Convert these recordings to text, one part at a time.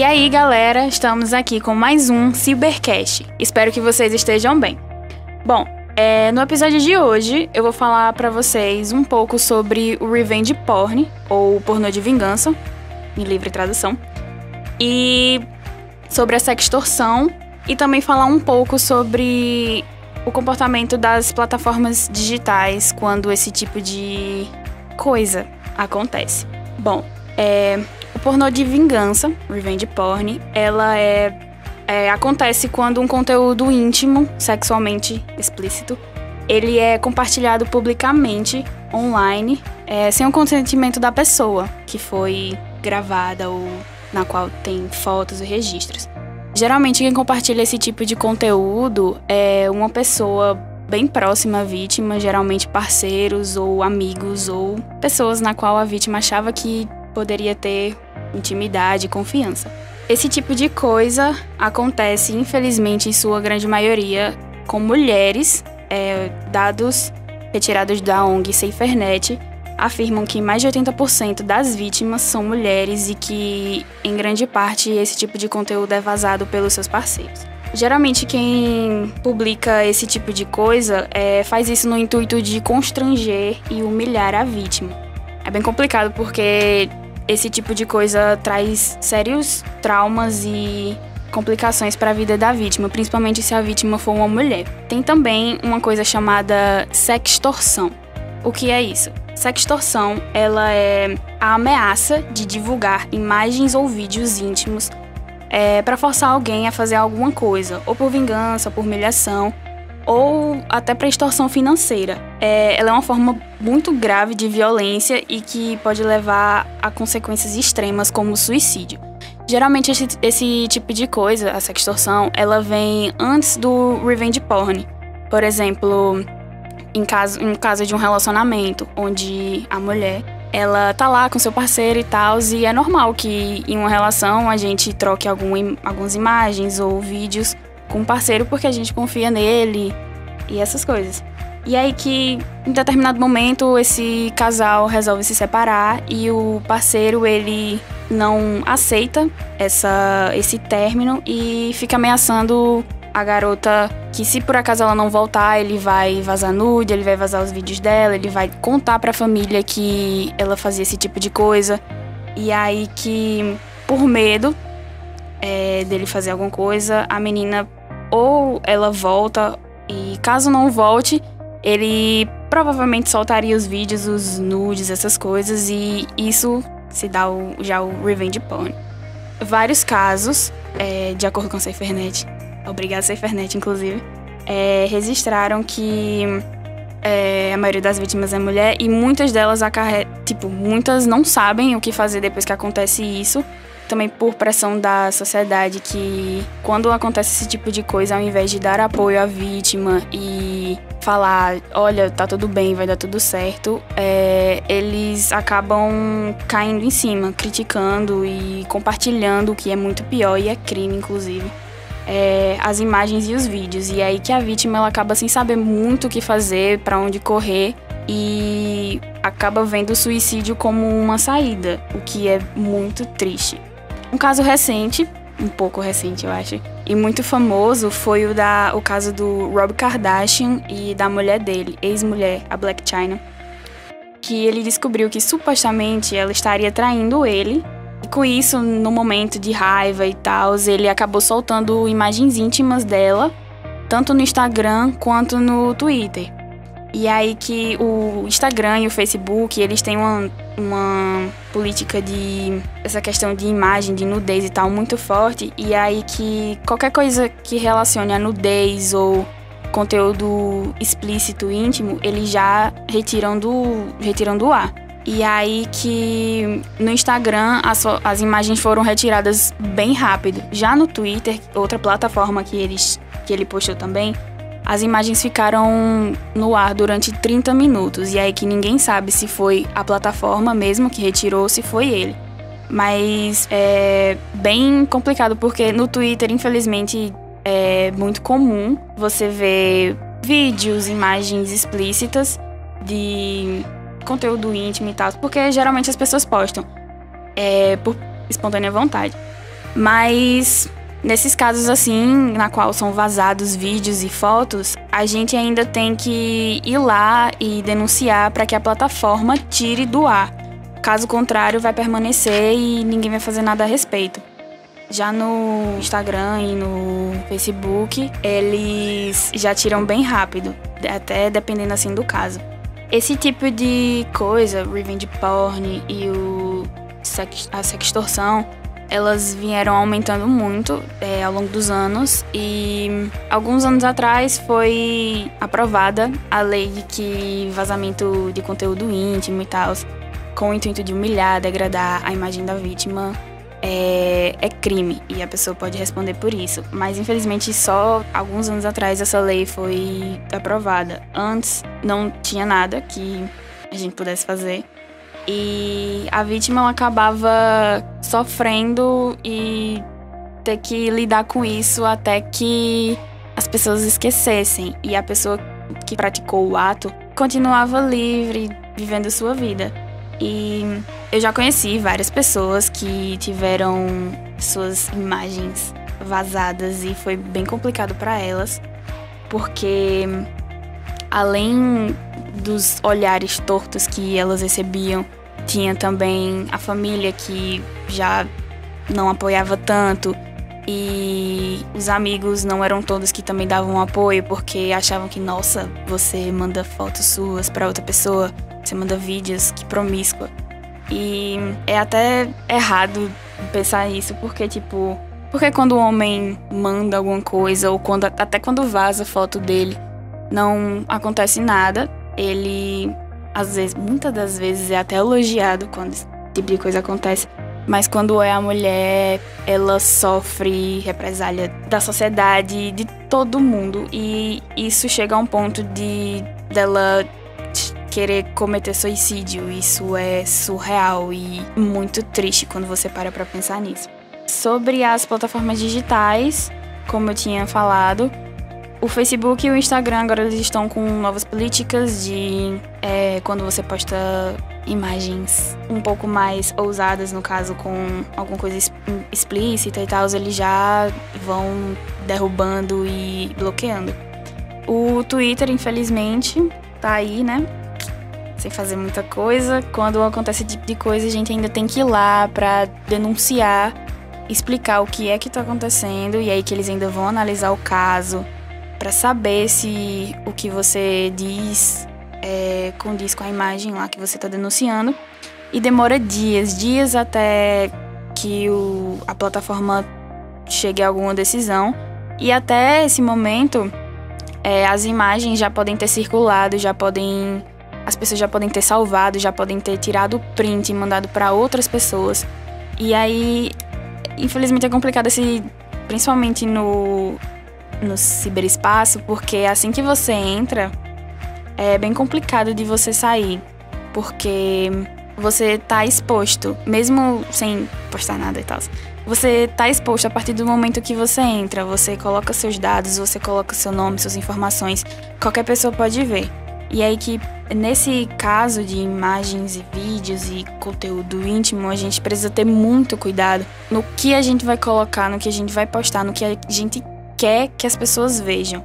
E aí, galera, estamos aqui com mais um Cybercast. Espero que vocês estejam bem. Bom, é, no episódio de hoje eu vou falar para vocês um pouco sobre o revenge porn, ou pornô de vingança, em livre tradução, e sobre a sextorção, e também falar um pouco sobre o comportamento das plataformas digitais quando esse tipo de coisa acontece. Bom, é, pornô de vingança, revenge porn, ela é, é, acontece quando um conteúdo íntimo, sexualmente explícito, ele é compartilhado publicamente online, é, sem o consentimento da pessoa que foi gravada ou na qual tem fotos e registros. Geralmente quem compartilha esse tipo de conteúdo é uma pessoa bem próxima à vítima, geralmente parceiros ou amigos ou pessoas na qual a vítima achava que poderia ter intimidade e confiança. Esse tipo de coisa acontece, infelizmente, em sua grande maioria, com mulheres. É, dados retirados da ONG SaferNet afirmam que mais de 80% das vítimas são mulheres e que, em grande parte, esse tipo de conteúdo é vazado pelos seus parceiros. Geralmente, quem publica esse tipo de coisa é, faz isso no intuito de constranger e humilhar a vítima. É bem complicado porque esse tipo de coisa traz sérios traumas e complicações para a vida da vítima, principalmente se a vítima for uma mulher. Tem também uma coisa chamada sextorção. O que é isso? Sextorção, ela é a ameaça de divulgar imagens ou vídeos íntimos é, para forçar alguém a fazer alguma coisa, ou por vingança, ou por humilhação, ou até para extorsão financeira. É, ela é uma forma muito grave de violência e que pode levar a consequências extremas como suicídio. Geralmente esse, esse tipo de coisa, a sextorção, ela vem antes do revenge porn. Por exemplo, em caso, em caso de um relacionamento onde a mulher ela tá lá com seu parceiro e tal, e é normal que em uma relação a gente troque algum, algumas imagens ou vídeos com o parceiro porque a gente confia nele e essas coisas. E aí que em determinado momento esse casal resolve se separar e o parceiro ele não aceita essa esse término e fica ameaçando a garota que se por acaso ela não voltar, ele vai vazar nude, ele vai vazar os vídeos dela, ele vai contar para a família que ela fazia esse tipo de coisa. E aí que por medo é, dele fazer alguma coisa, a menina ou ela volta e caso não volte, ele provavelmente soltaria os vídeos, os nudes, essas coisas e isso se dá o, já o revenge porn. Vários casos, é, de acordo com a SaferNet, obrigada SaferNet inclusive, é, registraram que é, a maioria das vítimas é mulher e muitas delas acarretam, tipo, muitas não sabem o que fazer depois que acontece isso também por pressão da sociedade que quando acontece esse tipo de coisa, ao invés de dar apoio à vítima e falar, olha, tá tudo bem, vai dar tudo certo, é, eles acabam caindo em cima, criticando e compartilhando o que é muito pior e é crime, inclusive. É, as imagens e os vídeos. E é aí que a vítima ela acaba sem saber muito o que fazer, para onde correr e acaba vendo o suicídio como uma saída, o que é muito triste. Um caso recente, um pouco recente, eu acho, e muito famoso foi o da o caso do Rob Kardashian e da mulher dele, ex-mulher, a Black China, que ele descobriu que supostamente ela estaria traindo ele. E com isso, no momento de raiva e tal, ele acabou soltando imagens íntimas dela, tanto no Instagram quanto no Twitter. E aí que o Instagram e o Facebook, eles têm uma, uma política de essa questão de imagem, de nudez e tal muito forte, e aí que qualquer coisa que relacione a nudez ou conteúdo explícito íntimo, eles já retiram do retiram do ar. E aí que no Instagram as, as imagens foram retiradas bem rápido. Já no Twitter, outra plataforma que eles que ele postou também, as imagens ficaram no ar durante 30 minutos, e aí que ninguém sabe se foi a plataforma mesmo que retirou, se foi ele. Mas é bem complicado porque no Twitter, infelizmente, é muito comum você ver vídeos, imagens explícitas de conteúdo íntimo e tal, porque geralmente as pessoas postam é, por espontânea vontade. Mas nesses casos assim, na qual são vazados vídeos e fotos, a gente ainda tem que ir lá e denunciar para que a plataforma tire do ar. Caso contrário, vai permanecer e ninguém vai fazer nada a respeito. Já no Instagram e no Facebook, eles já tiram bem rápido, até dependendo assim do caso. Esse tipo de coisa, revenge porn e o sex, a sextorção, elas vieram aumentando muito é, ao longo dos anos e alguns anos atrás foi aprovada a lei de que vazamento de conteúdo íntimo e tal, com o intuito de humilhar, degradar a imagem da vítima, é, é, crime e a pessoa pode responder por isso. Mas infelizmente só alguns anos atrás essa lei foi aprovada. Antes não tinha nada que a gente pudesse fazer. E a vítima acabava sofrendo e ter que lidar com isso até que as pessoas esquecessem. E a pessoa que praticou o ato continuava livre, vivendo sua vida. E eu já conheci várias pessoas que tiveram suas imagens vazadas e foi bem complicado para elas, porque além dos olhares tortos que elas recebiam, tinha também a família que já não apoiava tanto e os amigos não eram todos que também davam apoio porque achavam que nossa, você manda fotos suas para outra pessoa você manda vídeos, que promíscua. E é até errado pensar isso, porque, tipo, porque quando o homem manda alguma coisa, ou quando até quando vaza foto dele, não acontece nada, ele, às vezes, muitas das vezes, é até elogiado quando esse tipo de coisa acontece. Mas quando é a mulher, ela sofre represália da sociedade, de todo mundo. E isso chega a um ponto de dela querer cometer suicídio. Isso é surreal e muito triste quando você para para pensar nisso. Sobre as plataformas digitais, como eu tinha falado, o Facebook e o Instagram agora eles estão com novas políticas de é, quando você posta imagens um pouco mais ousadas, no caso com alguma coisa explícita e tal, eles já vão derrubando e bloqueando. O Twitter, infelizmente, tá aí, né? sem fazer muita coisa. Quando acontece esse tipo de coisa, a gente ainda tem que ir lá para denunciar, explicar o que é que está acontecendo e aí que eles ainda vão analisar o caso para saber se o que você diz é, condiz com a imagem lá que você está denunciando. E demora dias, dias até que o, a plataforma chegue a alguma decisão. E até esse momento, é, as imagens já podem ter circulado, já podem as pessoas já podem ter salvado, já podem ter tirado o print e mandado para outras pessoas. E aí, infelizmente é complicado esse, principalmente no no ciberespaço, porque assim que você entra, é bem complicado de você sair, porque você tá exposto, mesmo sem postar nada e tal. Você tá exposto a partir do momento que você entra, você coloca seus dados, você coloca seu nome, suas informações, qualquer pessoa pode ver. E aí que nesse caso de imagens e vídeos e conteúdo íntimo, a gente precisa ter muito cuidado no que a gente vai colocar, no que a gente vai postar, no que a gente quer que as pessoas vejam.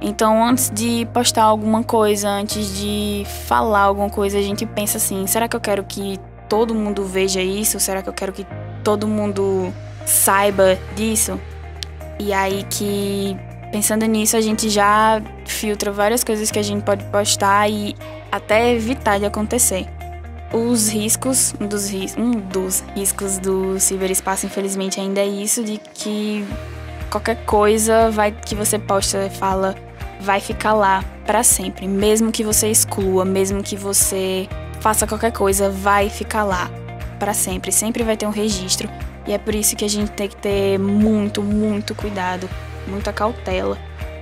Então, antes de postar alguma coisa, antes de falar alguma coisa, a gente pensa assim: será que eu quero que todo mundo veja isso? Será que eu quero que todo mundo saiba disso? E aí que Pensando nisso, a gente já filtra várias coisas que a gente pode postar e até evitar de acontecer. Os riscos, um dos, um dos riscos do ciberespaço, infelizmente, ainda é isso de que qualquer coisa vai que você posta e fala vai ficar lá para sempre, mesmo que você exclua, mesmo que você faça qualquer coisa, vai ficar lá para sempre, sempre vai ter um registro. E é por isso que a gente tem que ter muito, muito cuidado muita cautela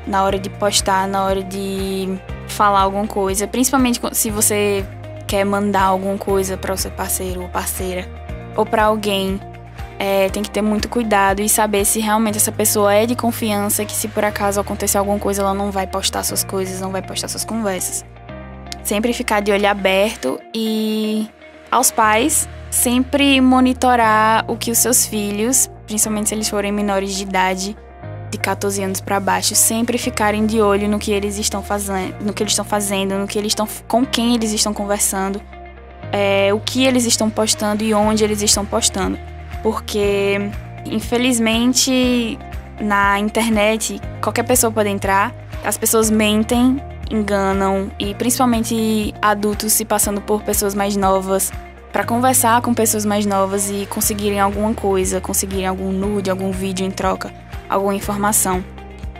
na hora de postar, na hora de falar alguma coisa, principalmente se você quer mandar alguma coisa para o seu parceiro ou parceira ou para alguém. É, tem que ter muito cuidado e saber se realmente essa pessoa é de confiança, que se por acaso acontecer alguma coisa, ela não vai postar suas coisas, não vai postar suas conversas. Sempre ficar de olho aberto e aos pais sempre monitorar o que os seus filhos principalmente se eles forem menores de idade, de 14 anos para baixo, sempre ficarem de olho no que eles estão fazendo, no que eles estão fazendo, no que eles estão, com quem eles estão conversando, é, o que eles estão postando e onde eles estão postando, porque infelizmente na internet qualquer pessoa pode entrar, as pessoas mentem, enganam e principalmente adultos se passando por pessoas mais novas para conversar com pessoas mais novas e conseguirem alguma coisa, conseguirem algum nude, algum vídeo em troca alguma informação.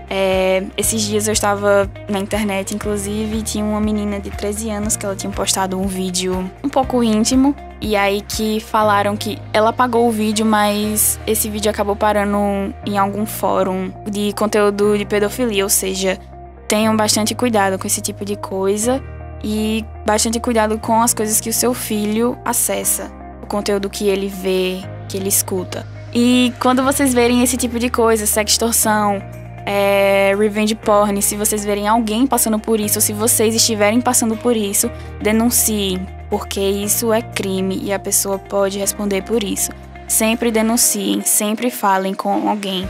É, esses dias eu estava na internet, inclusive, e tinha uma menina de 13 anos que ela tinha postado um vídeo um pouco íntimo. E aí que falaram que ela apagou o vídeo, mas esse vídeo acabou parando em algum fórum de conteúdo de pedofilia, ou seja, tenham bastante cuidado com esse tipo de coisa e bastante cuidado com as coisas que o seu filho acessa, o conteúdo que ele vê, que ele escuta. E quando vocês verem esse tipo de coisa, sextorção, é, revenge porn, se vocês verem alguém passando por isso, se vocês estiverem passando por isso, denunciem, porque isso é crime e a pessoa pode responder por isso. Sempre denunciem, sempre falem com alguém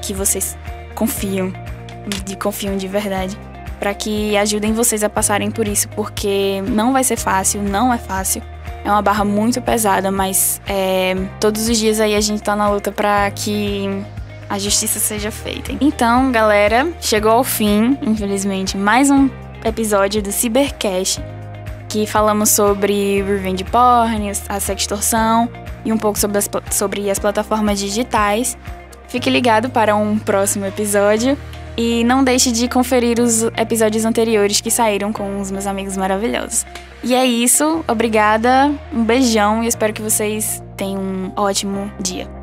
que vocês confiam, de confiam de verdade, para que ajudem vocês a passarem por isso, porque não vai ser fácil, não é fácil. É uma barra muito pesada, mas é, todos os dias aí a gente tá na luta para que a justiça seja feita. Então, galera, chegou ao fim, infelizmente, mais um episódio do Cybercast, que falamos sobre revenge porn, a sextorção e um pouco sobre as, sobre as plataformas digitais. Fique ligado para um próximo episódio. E não deixe de conferir os episódios anteriores que saíram com os meus amigos maravilhosos. E é isso, obrigada, um beijão e espero que vocês tenham um ótimo dia.